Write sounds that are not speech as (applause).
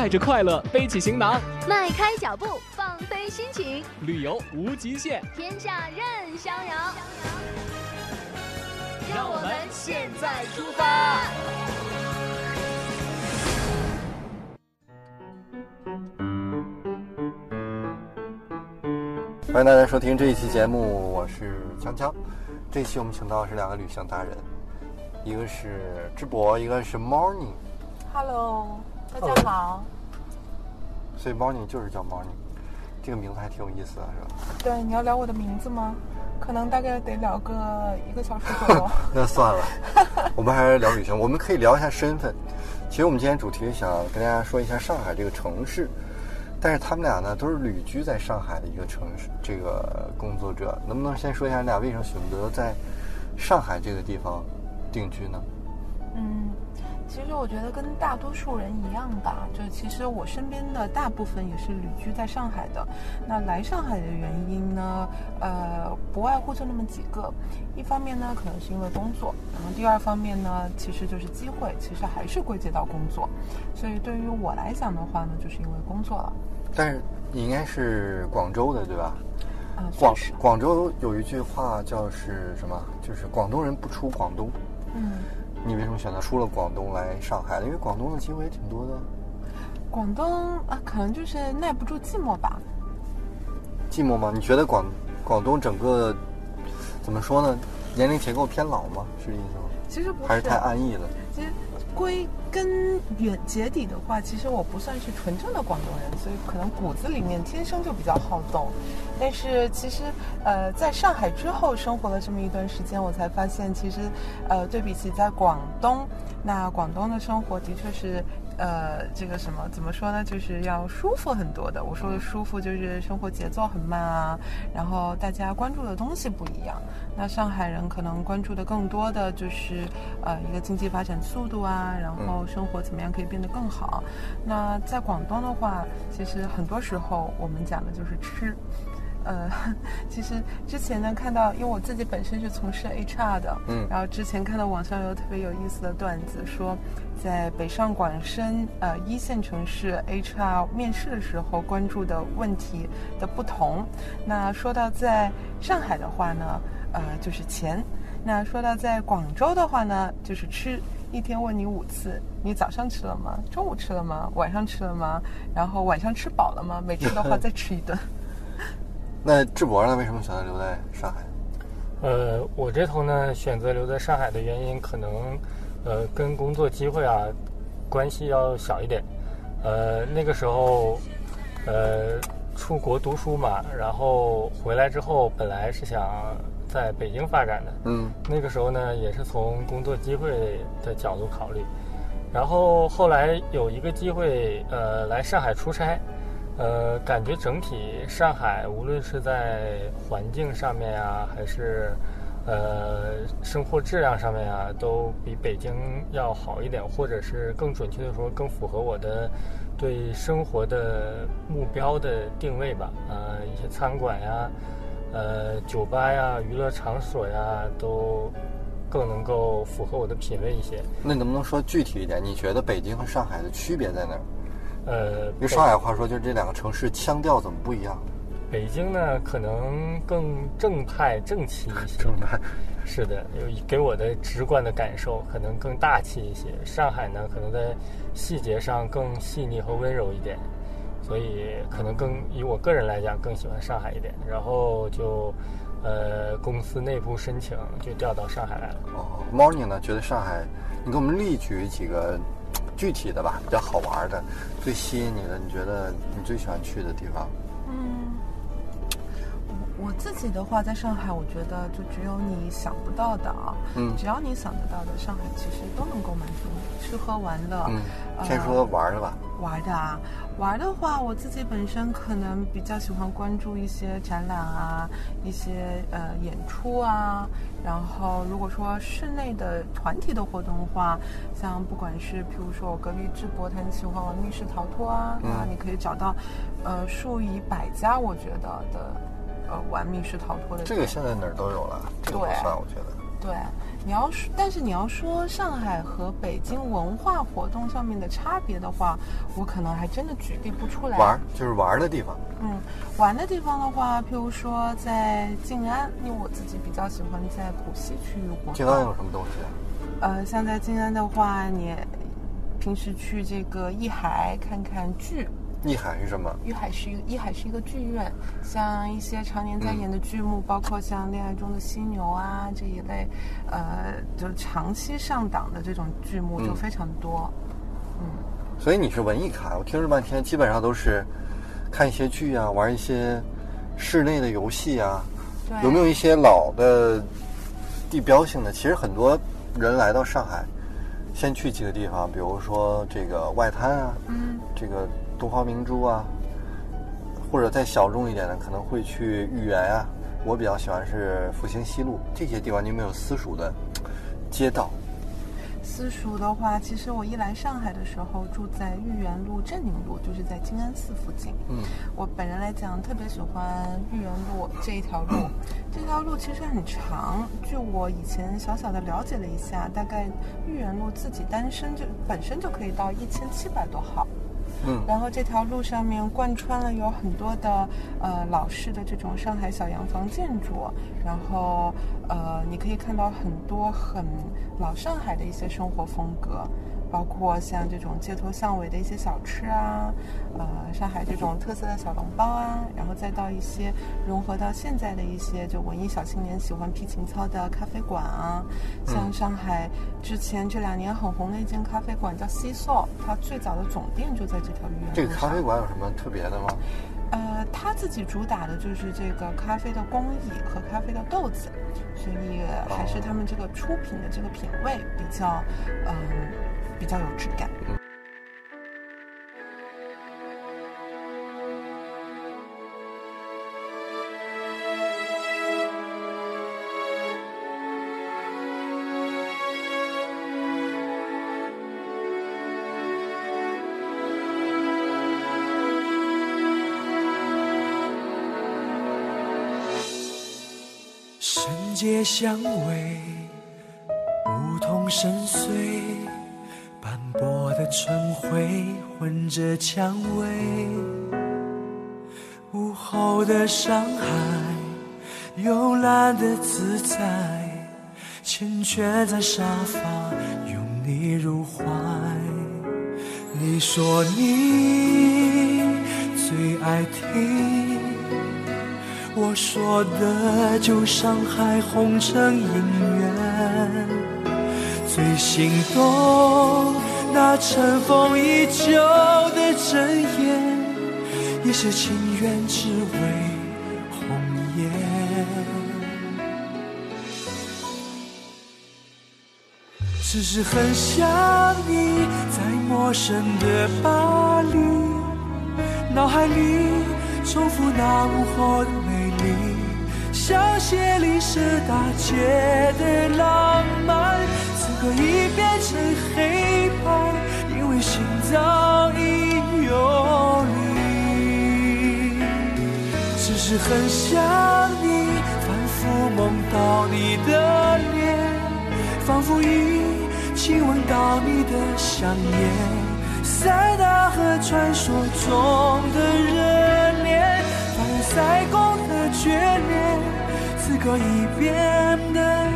带着快乐背起行囊，迈开脚步放飞心情，旅游无极限，天下任逍遥。让我们现在出发。欢迎大家收听这一期节目，我是锵锵。这一期我们请到的是两个旅行达人，一个是智博，一个是 Morning。Hello，大家好。所以 Morning 就是叫 Morning，这个名字还挺有意思的，是吧？对，你要聊我的名字吗？可能大概得聊个一个小时左右。(laughs) 那算了，(laughs) 我们还是聊旅行。我们可以聊一下身份。其实我们今天主题想跟大家说一下上海这个城市，但是他们俩呢都是旅居在上海的一个城市，这个工作者，能不能先说一下你俩为什么选择在上海这个地方定居呢？嗯，其实我觉得跟大多数人一样吧，就其实我身边的大部分也是旅居在上海的。那来上海的原因呢，呃，不外乎就那么几个。一方面呢，可能是因为工作；然后第二方面呢，其实就是机会，其实还是归结到工作。所以对于我来讲的话呢，就是因为工作了。但是你应该是广州的对吧？啊、广。广州有一句话叫是什么？就是广东人不出广东。嗯。你为什么选择出了广东来上海？因为广东的机会也挺多的。广东啊，可能就是耐不住寂寞吧。寂寞吗？你觉得广广东整个怎么说呢？年龄结构偏老吗？是这意思吗？其实不还是太安逸了？归根源结底的话，其实我不算是纯正的广东人，所以可能骨子里面天生就比较好动。但是其实，呃，在上海之后生活了这么一段时间，我才发现，其实，呃，对比起在广东，那广东的生活的确是。呃，这个什么怎么说呢？就是要舒服很多的。我说的舒服，就是生活节奏很慢啊，然后大家关注的东西不一样。那上海人可能关注的更多的就是呃一个经济发展速度啊，然后生活怎么样可以变得更好。那在广东的话，其实很多时候我们讲的就是吃。呃，(laughs) 其实之前呢看到，因为我自己本身是从事 HR 的，嗯然后之前看到网上有特别有意思的段子，说在北上广深呃一线城市 HR 面试的时候关注的问题的不同。那说到在上海的话呢，呃就是钱；那说到在广州的话呢，就是吃。一天问你五次，你早上吃了吗？中午吃了吗？晚上吃了吗？然后晚上吃饱了吗？没吃的话 (laughs) 再吃一顿。那智博呢？为什么选择留在上海？呃，我这头呢选择留在上海的原因，可能呃跟工作机会啊关系要小一点。呃，那个时候呃出国读书嘛，然后回来之后本来是想在北京发展的，嗯那个时候呢也是从工作机会的角度考虑，然后后来有一个机会呃来上海出差。呃，感觉整体上海无论是在环境上面啊，还是呃生活质量上面啊，都比北京要好一点，或者是更准确的说，更符合我的对生活的目标的定位吧。呃，一些餐馆呀、呃酒吧呀、娱乐场所呀，都更能够符合我的品味一些。那能不能说具体一点？你觉得北京和上海的区别在哪儿？呃，用上海话说，就是这两个城市腔调怎么不一样？北京呢，可能更正派、正气一些。正派。是的，有给我的直观的感受，可能更大气一些。上海呢，可能在细节上更细腻和温柔一点，所以可能更以我个人来讲更喜欢上海一点。然后就，呃，公司内部申请就调到上海来了。哦，Morning 呢？觉得上海，你给我们例举几个具体的吧，比较好玩的，最吸引你的，你觉得你最喜欢去的地方？嗯，我我自己的话，在上海，我觉得就只有你想不到的啊，嗯只要你想得到的，上海其实都能够满足你，吃喝玩乐。嗯，呃先说玩的吧。玩的啊，玩的话，我自己本身可能比较喜欢关注一些展览啊，一些呃演出啊。然后如果说室内的团体的活动的话，像不管是譬如说我隔壁智博他很喜欢玩密室逃脱啊，嗯那你可以找到呃数以百家，我觉得的呃玩密室逃脱的这个现在哪儿都有了，这个不算，我觉得。对，你要说，但是你要说上海和北京文化活动上面的差别的话，我可能还真的举例不出来。玩就是玩的地方。嗯，玩的地方的话，譬如说在静安，因为我自己比较喜欢在浦西区域活动。静安有什么东西啊？呃，像在静安的话，你平时去这个艺海看看剧。艺海是什么？艺海是一个艺海是一个剧院，像一些常年在演的剧目，包括像《恋爱中的犀牛》啊这一类，呃，就长期上档的这种剧目就非常多。嗯，所以你是文艺咖，我听了半天，基本上都是看一些剧啊，玩一些室内的游戏啊。对。有没有一些老的地标性的？其实很多人来到上海，先去几个地方，比如说这个外滩啊，嗯，这个。东方明珠啊，或者再小众一点的，可能会去豫园啊。我比较喜欢是复兴西路这些地方。你有没有私塾的街道？私塾的话，其实我一来上海的时候住在豫园路、镇宁路，就是在静安寺附近。嗯，我本人来讲特别喜欢豫园路这一条路。(clears throat) 这条路其实很长，据我以前小小的了解了一下，大概豫园路自己单身就本身就可以到一千七百多号。嗯，然后这条路上面贯穿了有很多的呃老式的这种上海小洋房建筑，然后呃你可以看到很多很老上海的一些生活风格。包括像这种街头巷尾的一些小吃啊，呃，上海这种特色的小笼包啊，然后再到一些融合到现在的一些就文艺小青年喜欢皮情操的咖啡馆啊，像上海之前这两年很红的一间咖啡馆叫西索它最早的总店就在这条路上。这个咖啡馆有什么特别的吗？呃，他自己主打的就是这个咖啡的工艺和咖啡的豆子，所以还是他们这个出品的这个品味比较，嗯。比较有质感。深街香味，梧桐深邃。斑驳的春晖混着蔷薇，午后的上海，慵懒的自在，缱绻在沙发，拥你入怀。你说你最爱听，我说的就上海红尘姻缘。最心动那尘封已久的真言，也是情缘只为红颜。只是很想你，在陌生的巴黎，脑海里重复那午后的美丽，像榭丽舍大街的浪漫。可以变成黑白，因为心早已有你。只是很想你，反复梦到你的脸，仿佛已亲吻到你的香烟。塞纳河传说中的热恋，凡尔赛宫的眷恋，此刻已变得。